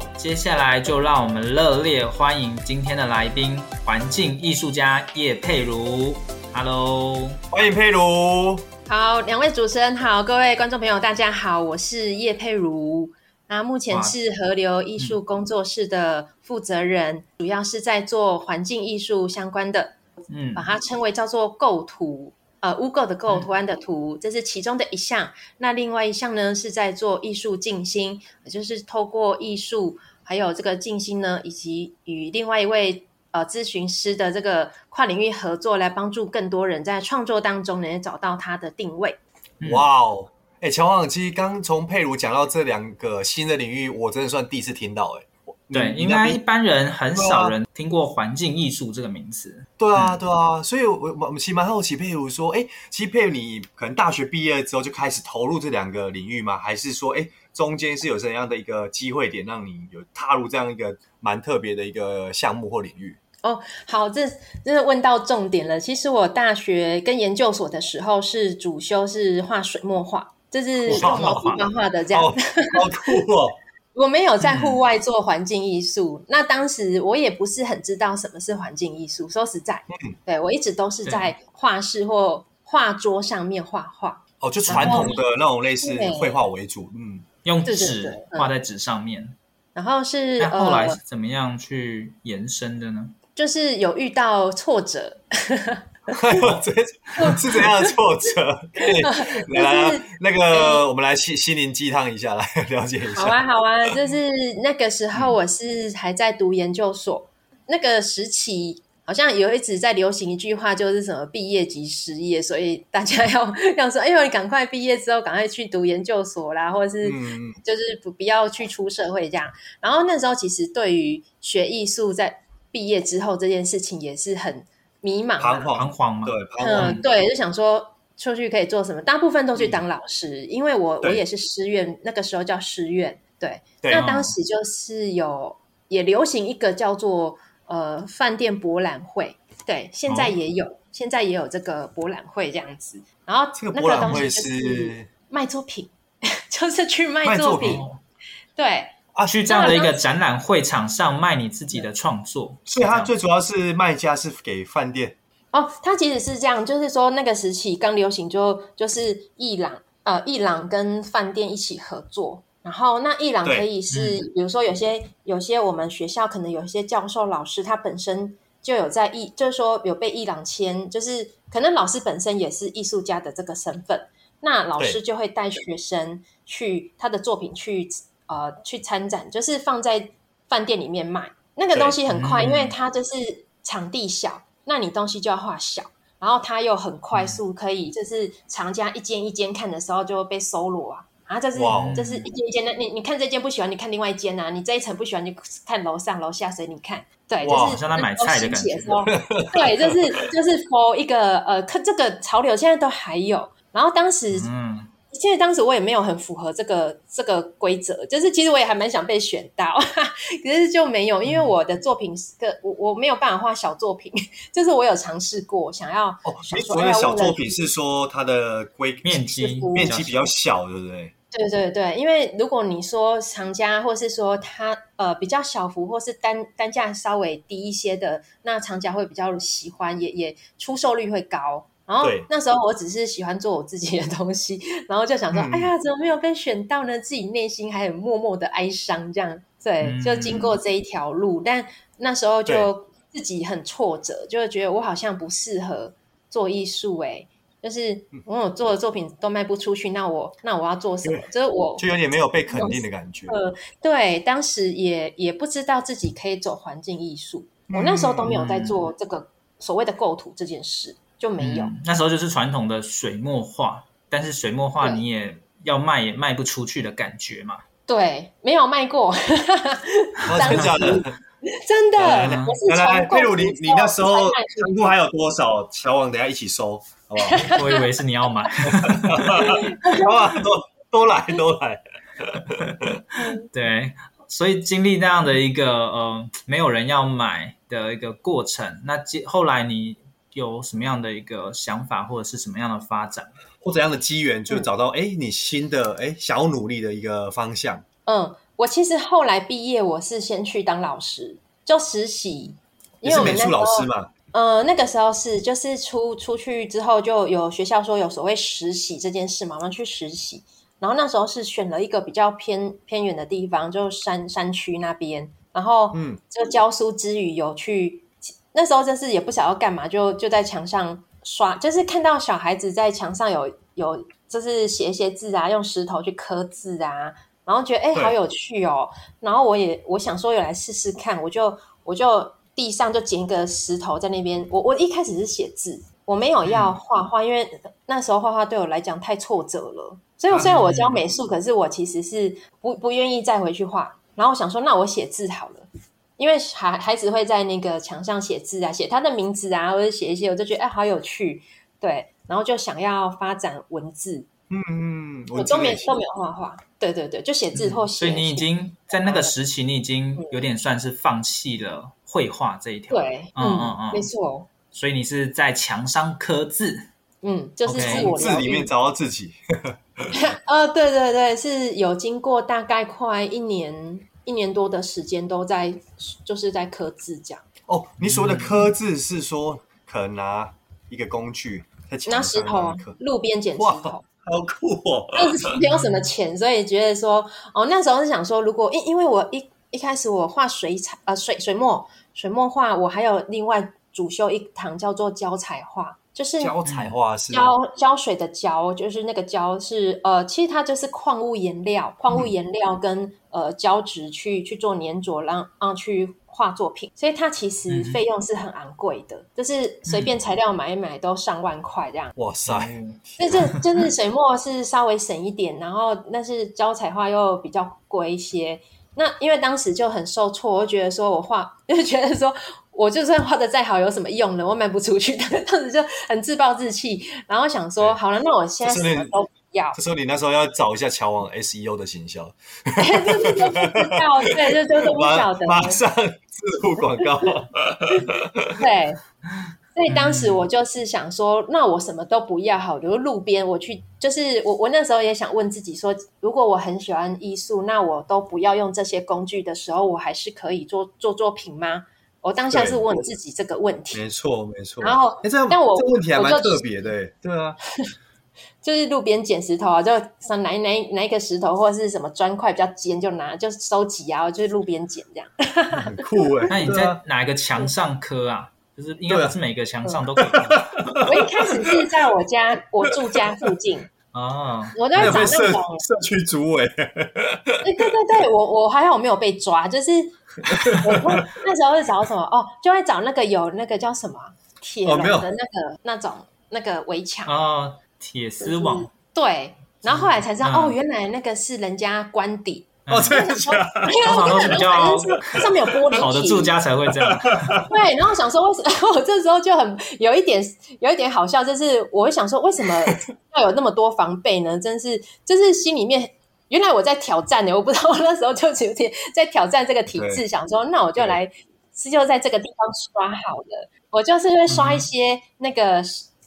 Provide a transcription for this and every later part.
好，接下来就让我们热烈欢迎今天的来宾——环境艺术家叶佩如。Hello，欢迎佩如。好，两位主持人好，各位观众朋友大家好，我是叶佩如。那目前是河流艺术工作室的负责人，嗯、主要是在做环境艺术相关的，嗯，把它称为叫做构图。呃，污垢的垢，图案的图，这是其中的一项。那另外一项呢，是在做艺术静心，也就是透过艺术还有这个静心呢，以及与另外一位呃咨询师的这个跨领域合作，来帮助更多人在创作当中能找到他的定位。哇哦，哎，乔王，其实刚从佩如讲到这两个新的领域，我真的算第一次听到，哎。对，应该一般人很少人听过环境艺术这个名词。对啊，对啊，所以我我其实蛮好奇，佩如说，哎，其实佩如你可能大学毕业之后就开始投入这两个领域吗？还是说，哎，中间是有怎样的一个机会点让你有踏入这样一个蛮特别的一个项目或领域？哦，好，这真的问到重点了。其实我大学跟研究所的时候是主修是画水墨画，就是画画画的这样，好酷哦。我没有在户外做环境艺术，嗯、那当时我也不是很知道什么是环境艺术。说实在，嗯、对我一直都是在画室或画桌上面画画。哦，就传统的那种类似绘画为主，嗯，用纸画在纸上面。然后是那后来是怎么样去延伸的呢？呃、就是有遇到挫折。是怎样的挫折？来来，那个我们来心心灵鸡汤一下，来 了解一下。好啊，好啊，就是那个时候我是还在读研究所，嗯、那个时期好像有一直在流行一句话，就是什么毕业即失业，所以大家要要说，哎呦，你赶快毕业之后赶快去读研究所啦，或者是就是不不要去出社会这样。然后那时候其实对于学艺术在毕业之后这件事情也是很。迷茫、彷徨、彷徨嘛，对，嗯，对，就想说出去可以做什么，大部分都去当老师，因为我我也是师院，那个时候叫师院，对，那当时就是有也流行一个叫做呃饭店博览会，对，现在也有，现在也有这个博览会这样子，然后那个东西是卖作品，就是去卖作品，对。啊，去这样的一个展览会场上卖你自己的创作，所以它最主要是卖家是给饭店哦。它其实是这样，就是说那个时期刚流行就，就就是伊朗呃伊朗跟饭店一起合作，然后那伊朗可以是，嗯、比如说有些有些我们学校可能有一些教授老师，他本身就有在伊，就是说有被伊朗签，就是可能老师本身也是艺术家的这个身份，那老师就会带学生去他的作品去。呃，去参展就是放在饭店里面卖那个东西很快，嗯、因为它就是场地小，那你东西就要画小，然后它又很快速，可以就是厂家一间一间看的时候就被搜罗啊，啊，这是哇这是一间一间的，你你看这间不喜欢，你看另外一间啊，你这一层不喜欢，你看楼上楼下随你看，对，就是像他买菜的感觉，对，就是就是 for 一个呃，看这个潮流现在都还有，然后当时嗯。其实当时我也没有很符合这个这个规则，就是其实我也还蛮想被选到，可是就没有，因为我的作品是个我我没有办法画小作品，就是我有尝试过想要哦，所谓的小作品是说它的规面积面积比较小，对不对？对对对，因为如果你说藏家，或是说它呃比较小幅，或是单单价稍微低一些的，那藏家会比较喜欢，也也出售率会高。然后那时候我只是喜欢做我自己的东西，然后就想说，嗯、哎呀，怎么没有被选到呢？自己内心还很默默的哀伤，这样。对，就经过这一条路，嗯、但那时候就自己很挫折，就觉得我好像不适合做艺术，哎。就是我做的作品都卖不出去，那我那我要做什么？就是我就有点没有被肯定的感觉。呃，对，当时也也不知道自己可以走环境艺术，嗯、我那时候都没有在做这个所谓的构图这件事，就没有。嗯、那时候就是传统的水墨画，但是水墨画你也要卖也卖不出去的感觉嘛。对，没有卖过。真的假的？真的，来来，珮如，你你那时候仓库还有多少？小王，等下一起收，好不好？我以为是你要买，好啊，都都来都来。对，所以经历那样的一个呃，没有人要买的一个过程，那后来你有什么样的一个想法，或者是什么样的发展，或怎样的机缘，就找到哎、嗯，你新的哎想要努力的一个方向？嗯。我其实后来毕业，我是先去当老师，就实习。因为我们那时候，是美术老师嘛？呃，那个时候是就是出出去之后，就有学校说有所谓实习这件事嘛，我们去实习。然后那时候是选了一个比较偏偏远的地方，就山山区那边。然后，嗯，就教书之余有去，那时候真是也不晓得要干嘛，就就在墙上刷，就是看到小孩子在墙上有有，就是写一些字啊，用石头去刻字啊。然后觉得哎，好有趣哦！然后我也我想说，有来试试看，我就我就地上就捡一个石头在那边。我我一开始是写字，我没有要画画，嗯、因为那时候画画对我来讲太挫折了。所以虽然我教美术，可是我其实是不不愿意再回去画。然后我想说，那我写字好了，因为孩孩子会在那个墙上写字啊，写他的名字啊，或者写一些，我就觉得哎，好有趣。对，然后就想要发展文字。嗯嗯，我都没都没有画画。对对对，就写字或写、嗯。所以你已经在那个时期，你已经有点算是放弃了绘画这一条。对，嗯嗯嗯，没错。所以你是在墙上刻字，嗯，就是自我字里面找到自己。呃，对对对，是有经过大概快一年一年多的时间都在就是在刻字这样。哦，你所谓的刻字是说可能拿一个工具在拿石头，路边捡石头。好酷哦！没有什么钱，所以觉得说，哦，那时候是想说，如果因因为我一一开始我画水彩，呃，水水墨水墨画，我还有另外主修一堂叫做胶彩画，就是胶彩画是胶胶水的胶，就是那个胶是呃，其实它就是矿物颜料，矿物颜料跟、嗯、呃胶质去去做粘着，让让去。画作品，所以它其实费用是很昂贵的，嗯、就是随便材料买一买都上万块这样。哇塞！那这就是水墨是稍微省一点，然后但是胶彩画又比较贵一些。那因为当时就很受挫，我就觉得说我画，就觉得说我就算画的再好，有什么用呢？我卖不出去的，当时就很自暴自弃，然后想说，好了，那我现在什么都。要这时候你那时候要找一下乔王 SEO 的行销，对，就不知道，对，就就是不晓得，马上置入广告，对，所以当时我就是想说，那我什么都不要好，比如路边我去，就是我我那时候也想问自己说，如果我很喜欢艺术，那我都不要用这些工具的时候，我还是可以做做作品吗？我当下是问自己这个问题，没错没错。然后，哎，这但我这问题还蛮特别的，对啊。就是路边捡石头啊，就想拿拿拿一个石头或者是什么砖块比较尖，就拿就收集啊，就是路边捡这样。很酷哎！那你在哪一个墙上刻啊？就是应该不是每个墙上都可以。我一开始是在我家，我住家附近。啊，我在找那种社区主委。哎，对对对，我我还好没有被抓，就是我那时候是找什么。哦，就会找那个有那个叫什么铁笼的那个那种那个围墙。啊。铁丝网。对，然后后来才知道哦，原来那个是人家官邸哦，这样子，通常都是比较上面有玻璃，好的住家才会这样。对，然后想说为什么？我这时候就很有一点有一点好笑，就是我会想说，为什么要有那么多防备呢？真是，就是心里面原来我在挑战呢，我不知道我那时候就有点在挑战这个体制，想说那我就来是就在这个地方刷好了，我就是会刷一些那个。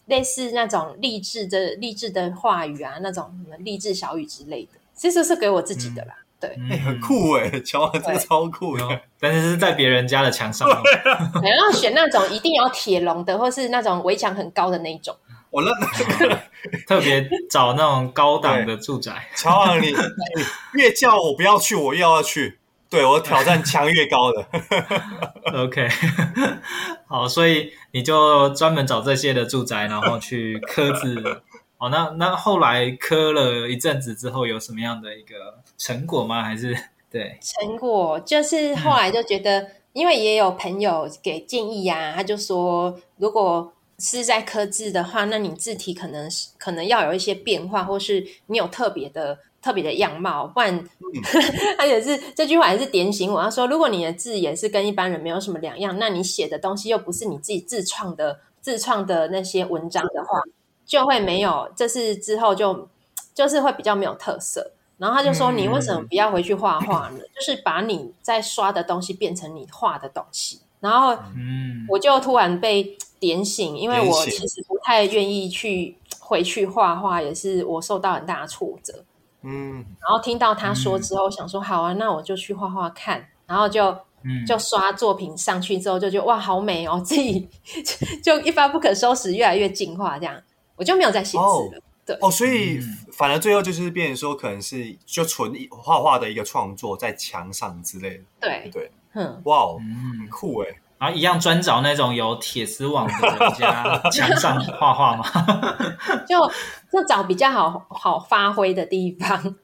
类似那种励志的励志的话语啊，那种什么励志小语之类的。其实是给我自己的啦。对，哎，很酷哎，乔个超酷的，但是是在别人家的墙上。然后选那种一定要铁笼的，或是那种围墙很高的那一种。我那 特别找那种高档的住宅。乔王，你越叫我不要去，我越要去。对，我挑战墙越高的。OK，好，所以你就专门找这些的住宅，然后去刻字。哦，那那后来磕了一阵子之后，有什么样的一个成果吗？还是对成果就是后来就觉得，嗯、因为也有朋友给建议呀、啊，他就说，如果是在刻字的话，那你字体可能是可能要有一些变化，或是你有特别的。特别的样貌，不然，他也是这句话也是点醒我。他说，如果你的字也是跟一般人没有什么两样，那你写的东西又不是你自己自创的自创的那些文章的话，就会没有。这是之后就就是会比较没有特色。然后他就说，你为什么不要回去画画呢？就是把你在刷的东西变成你画的东西。然后，我就突然被点醒，因为我其实不太愿意去回去画画，也是我受到很大的挫折。嗯，然后听到他说之后，嗯、想说好啊，那我就去画画看，然后就、嗯、就刷作品上去之后，就觉得哇，好美哦，自己 就一发不可收拾，越来越进化，这样我就没有再写字了。哦对哦，所以反而最后就是变成说，可能是就纯画画的一个创作在墙上之类的。对对，嗯，哇哦，很酷哎。然后一样专找那种有铁丝网的人家 墙上画画吗？就就找比较好好发挥的地方。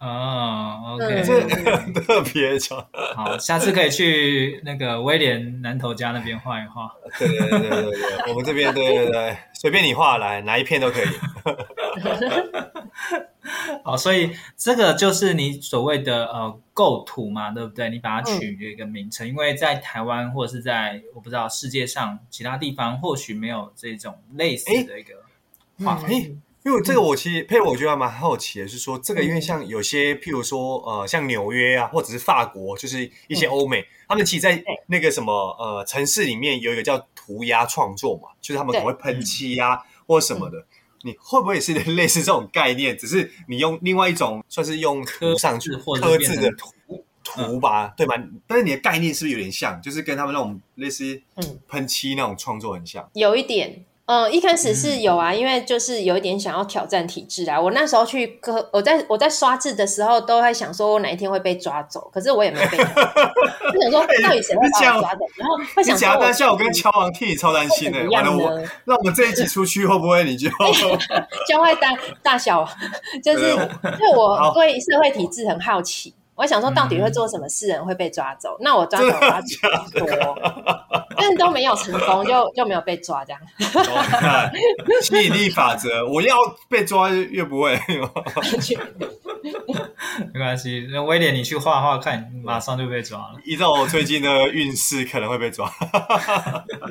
哦，OK，这 特别巧。好，下次可以去那个威廉南头家那边画一画。对对对对对，我们这边对对对，随便你画来，哪一片都可以。好，所以这个就是你所谓的呃构图嘛，对不对？你把它取一个名称，嗯、因为在台湾或者是在我不知道世界上其他地方，或许没有这种类似的一个画法。诶因为这个我其实配我觉得蛮好奇的，是说这个因为像有些譬如说呃像纽约啊，或者是法国，就是一些欧美，嗯、他们其实在那个什么呃城市里面有一个叫涂鸦创作嘛，就是他们可能会。喷漆啊或什么的，嗯、你会不会也是 类似这种概念？只是你用另外一种算是用刻上去刻字的涂涂吧，对吧？但是你的概念是不是有点像？就是跟他们那种类似喷漆那种创作很像，有一点。嗯，一开始是有啊，因为就是有一点想要挑战体制啊。我那时候去刻，我在我在刷字的时候，都在想说我哪一天会被抓走，可是我也没有被抓走。就想说到底谁会把我抓走？然后会想说，你假我跟乔王替你超担心的。完了我，那我们这一集出去会不会你就 教会大大小？就是因为我对社会体制很好奇。我想说，到底会做什么事人会被抓走？嗯、那我抓走抓多，但是都没有成功，就就没有被抓这样。吸引力法则，我要被抓越不会。没关系，那威廉你去画画看，马上就被抓了。依照我最近的运势，可能会被抓。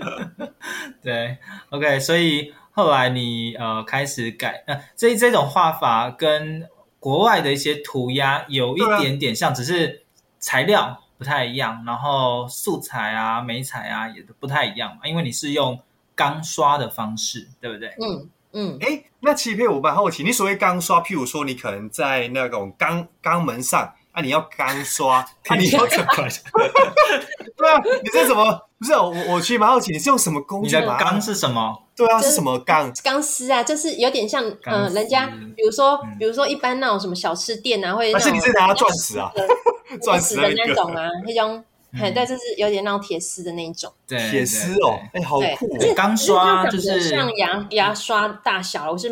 对，OK，所以后来你呃开始改，呃，这这种画法跟。国外的一些涂鸦有一点点像，只是材料不太一样，然后素材啊、媒材啊也都不太一样嘛。因为你是用钢刷的方式，对不对？嗯嗯。哎，那其实我蛮好奇，你所谓钢刷，譬如说你可能在那种钢钢门上啊，你要钢刷，你要怎么？对啊，你这什么？不是我，我其实蛮好奇，你是用什么工具？你的钢是什么？对啊，是什么钢？钢丝啊，就是有点像，嗯，人家比如说，比如说一般那种什么小吃店啊，或者是你是拿钻石啊，钻石的 那种啊，那种，对，就是有点那种铁丝的那种，对，铁丝哦，哎，好酷！钢刷就是像牙牙刷大小，我是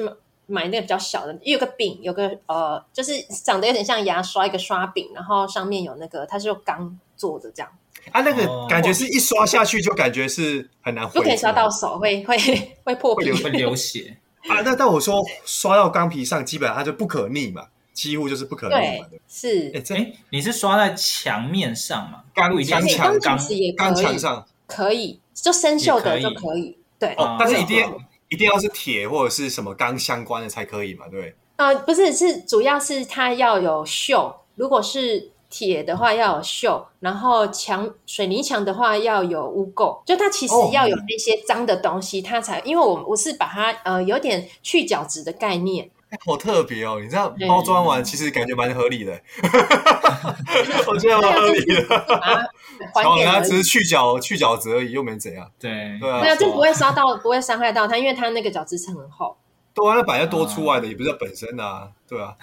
买那个比较小的，有个柄，有个呃，就是长得有点像牙刷一个刷柄，然后上面有那个，它是用钢做的这样。啊，那个感觉是一刷下去就感觉是很难，不可以刷到手，会会会破皮，会流血啊。那但我说刷到钢皮上，基本上它就不可逆嘛，几乎就是不可逆嘛。是，哎，你是刷在墙面上嘛？钢钢墙钢钢墙上可以，就生锈的就可以。对，哦但是一定一定要是铁或者是什么钢相关的才可以嘛？对。呃，不是，是主要是它要有锈，如果是。铁的话要有锈，然后墙水泥墙的话要有污垢，就它其实要有那些脏的东西，它才因为我我是把它呃有点去角质的概念，好特别哦！你这样包装完，其实感觉蛮合理的。我觉得蛮合理的。好，他只是去角去角质而已，又没怎样。对对啊，没有，就不会伤到，不会伤害到它，因为它那个角质层很厚。对啊，那本来多出来的，也不是本身啊。对啊。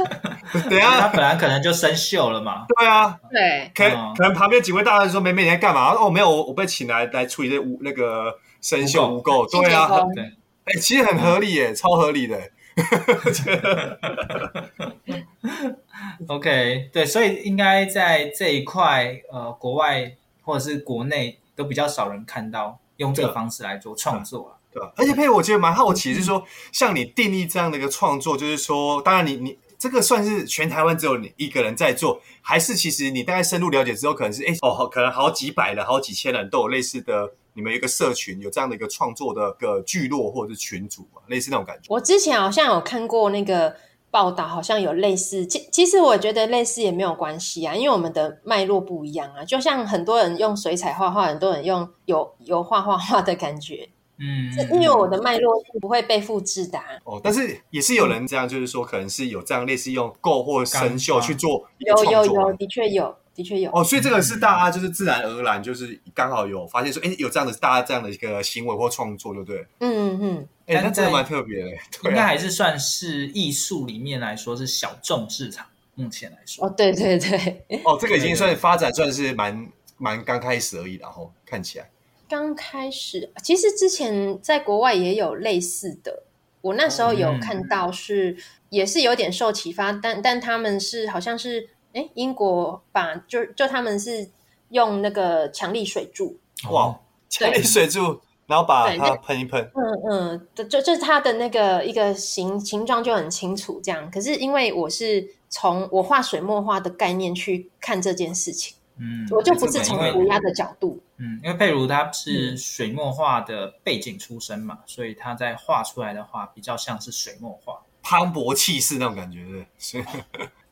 等下，它本来可能就生锈了嘛。对啊。对。可可能旁边几位大人说：“妹妹你在干嘛？”哦，没有，我我被请来来处理这污那个生锈污垢。对啊。对。哎，其实很合理耶，超合理的。OK，对，所以应该在这一块，呃，国外或者是国内都比较少人看到用这个方式来做创作了，对吧？而且佩如，我觉得蛮好奇，是说像你定义这样的一个创作，就是说，当然你你这个算是全台湾只有你一个人在做，还是其实你大概深入了解之后，可能是哎哦，可能好几百人、好几千人都有类似的。你们有一个社群，有这样的一个创作的个聚落或者是群组嘛，类似那种感觉。我之前好像有看过那个报道，好像有类似。其其实我觉得类似也没有关系啊，因为我们的脉络不一样啊。就像很多人用水彩画画，很多人用油油画画画的感觉。嗯，因为我的脉络是不会被复制的、啊。哦，但是也是有人这样，就是说可能是有这样类似用垢或生锈去做有有有，的确有。的确有哦，所以这个是大家就是自然而然，就是刚好有发现说，哎，有这样的大家这样的一个行为或创作，对不对？嗯嗯，哎，那真的蛮特别的，应该还是算是艺术里面来说是小众市场，目前来说。哦，对对对，哦，这个已经算发展算是蛮蛮刚开始而已，然后看起来刚开始，其实之前在国外也有类似的，我那时候有看到是也是有点受启发，但但他们是好像是。哎，英国把就就他们是用那个强力水柱哇，强力水柱，然后把它喷一喷，嗯嗯，就就是它的那个一个形形状就很清楚这样。可是因为我是从我画水墨画的概念去看这件事情，嗯，我就不是从涂鸦的。角度，嗯，因为佩如他是水墨画的背景出身嘛，嗯、所以他在画出来的话比较像是水墨画，磅礴气势那种感觉，对。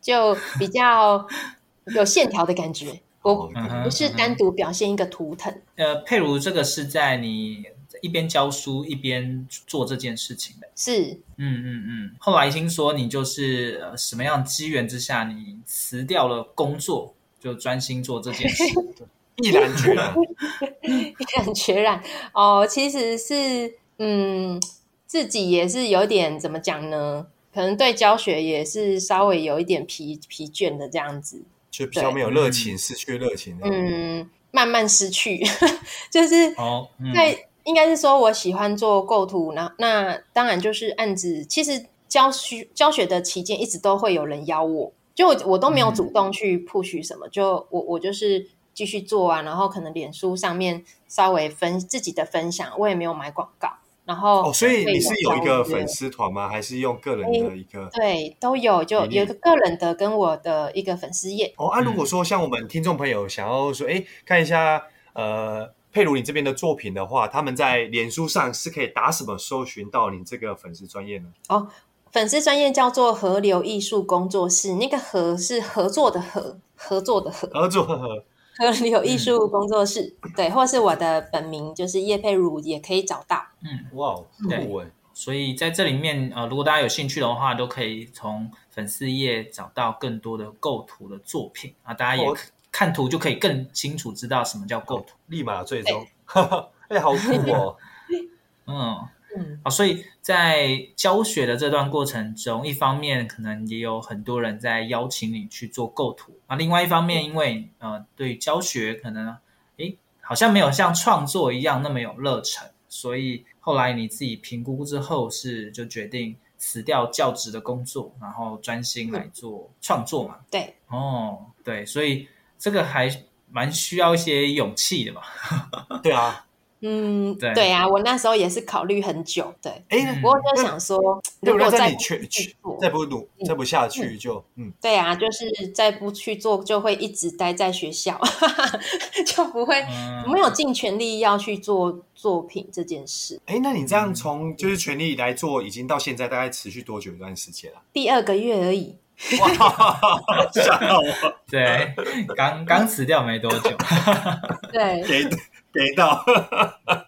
就比较有线条的感觉，我不是单独表现一个图腾。呃，佩如这个是在你一边教书一边做这件事情的，是，嗯嗯嗯。后来听说你就是呃什么样机缘之下，你辞掉了工作，就专心做这件事，毅然决然，毅然决然。哦，其实是嗯，自己也是有点怎么讲呢？可能对教学也是稍微有一点疲疲倦的这样子，就比较没有热情，失去热情。嗯，慢慢失去，就是在应该是说我喜欢做构图，那那当然就是案子。其实教学教学的期间，一直都会有人邀我，就我，我都没有主动去 push 什么，就我我就是继续做啊，然后可能脸书上面稍微分自己的分享，我也没有买广告。然后，哦，所以你是有一个粉丝团吗？还是用个人的一个？对，都有，就有一个个人的跟我的一个粉丝页。哦，啊，如果说像我们听众朋友想要说，哎，看一下，呃，佩如你这边的作品的话，他们在脸书上是可以打什么搜寻到你这个粉丝专业呢？哦，粉丝专业叫做河流艺术工作室，那个“河”是合作的“合”，合作的“合”，合作的“合”。河流艺术工作室，嗯、对，或是我的本名就是叶佩如，也可以找到。嗯，哇，对，所以在这里面，呃，如果大家有兴趣的话，都可以从粉丝页找到更多的构图的作品啊，大家也看图就可以更清楚知道什么叫构图。立马追踪，哎，好酷哦，嗯。嗯，啊，所以在教学的这段过程中，一方面可能也有很多人在邀请你去做构图啊，另外一方面，因为呃，对教学可能诶好像没有像创作一样那么有热忱，所以后来你自己评估之后是就决定辞掉教职的工作，然后专心来做创作嘛？对，哦，对，所以这个还蛮需要一些勇气的嘛。对啊。嗯，对对啊，我那时候也是考虑很久，对，哎，不过就想说，如果再去去再不努，再不下去就嗯，对啊，就是再不去做，就会一直待在学校，就不会没有尽全力要去做作品这件事。哎，那你这样从就是全力来做，已经到现在大概持续多久一段时间了？第二个月而已。哇，吓到我！对，刚刚辞掉没多久。对。给到，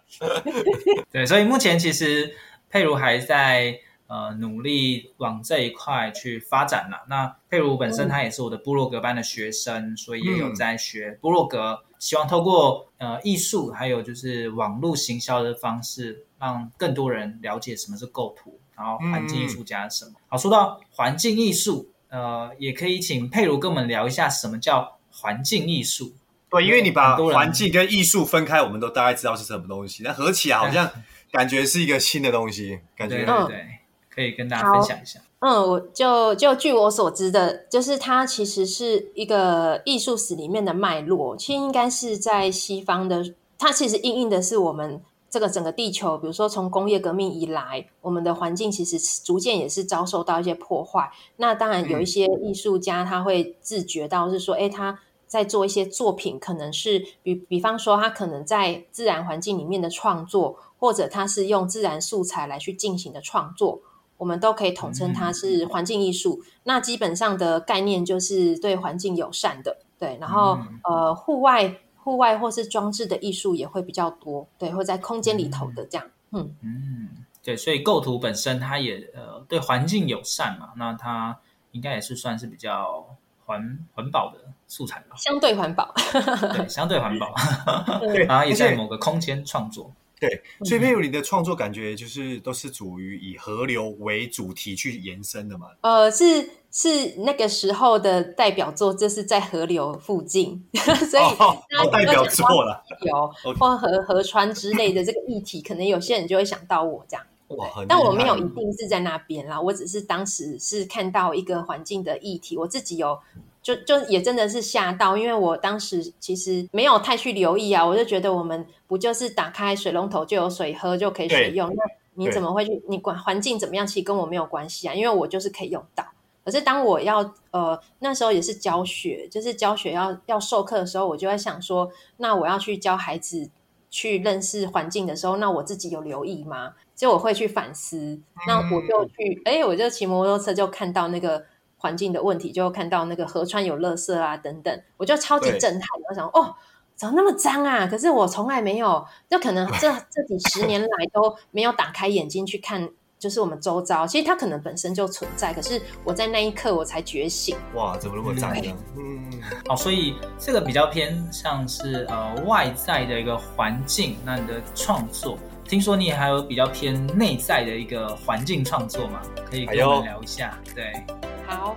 对，所以目前其实佩如还在呃努力往这一块去发展了。那佩如本身他也是我的部落格班的学生，所以也有在学部落格，希望透过呃艺术还有就是网络行销的方式，让更多人了解什么是构图，然后环境艺术家什么。好，说到环境艺术，呃，也可以请佩如跟我们聊一下什么叫环境艺术。对，因为你把环境跟艺术分开，我们都大概知道是什么东西。那合起来好像 感觉是一个新的东西，感觉对，对对，可以跟大家分享一下。嗯，我就就据我所知的，就是它其实是一个艺术史里面的脉络。其实应该是在西方的，它其实应应的是我们这个整个地球，比如说从工业革命以来，我们的环境其实逐渐也是遭受到一些破坏。那当然有一些艺术家他会自觉到是说，哎、嗯，他。在做一些作品，可能是比比方说，他可能在自然环境里面的创作，或者他是用自然素材来去进行的创作，我们都可以统称它是环境艺术。嗯、那基本上的概念就是对环境友善的，对。然后、嗯、呃，户外户外或是装置的艺术也会比较多，对，会在空间里头的这样，嗯嗯，对。所以构图本身它也呃对环境友善嘛，那它应该也是算是比较环环保的。素材吧，相对环保，对，相对环保，对，然后也在某个空间创作，对，所以佩如你的创作感觉就是都是属于以河流为主题去延伸的嘛？呃，是是那个时候的代表作，这是在河流附近，所以、哦哦、代表作了，有或河河川之类的这个议题，可能有些人就会想到我这样，哇，但我没有一定是在那边啦，我只是当时是看到一个环境的议题，我自己有。就就也真的是吓到，因为我当时其实没有太去留意啊，我就觉得我们不就是打开水龙头就有水喝就可以使用，那你怎么会去？你管环境怎么样，其实跟我没有关系啊，因为我就是可以用到。可是当我要呃那时候也是教学，就是教学要要授课的时候，我就在想说，那我要去教孩子去认识环境的时候，那我自己有留意吗？就我会去反思，那我就去，哎、嗯欸，我就骑摩托车就看到那个。环境的问题，就看到那个河川有垃圾啊等等，我就超级震撼。我想，哦，怎么那么脏啊？可是我从来没有，就可能这这几十年来都没有打开眼睛去看，就是我们周遭，其实它可能本身就存在，可是我在那一刻我才觉醒。哇，怎么那么赞呢？嗯，好，所以这个比较偏像是呃外在的一个环境，那你的创作。听说你也还有比较偏内在的一个环境创作嘛？可以跟我们聊一下。哎、对，好。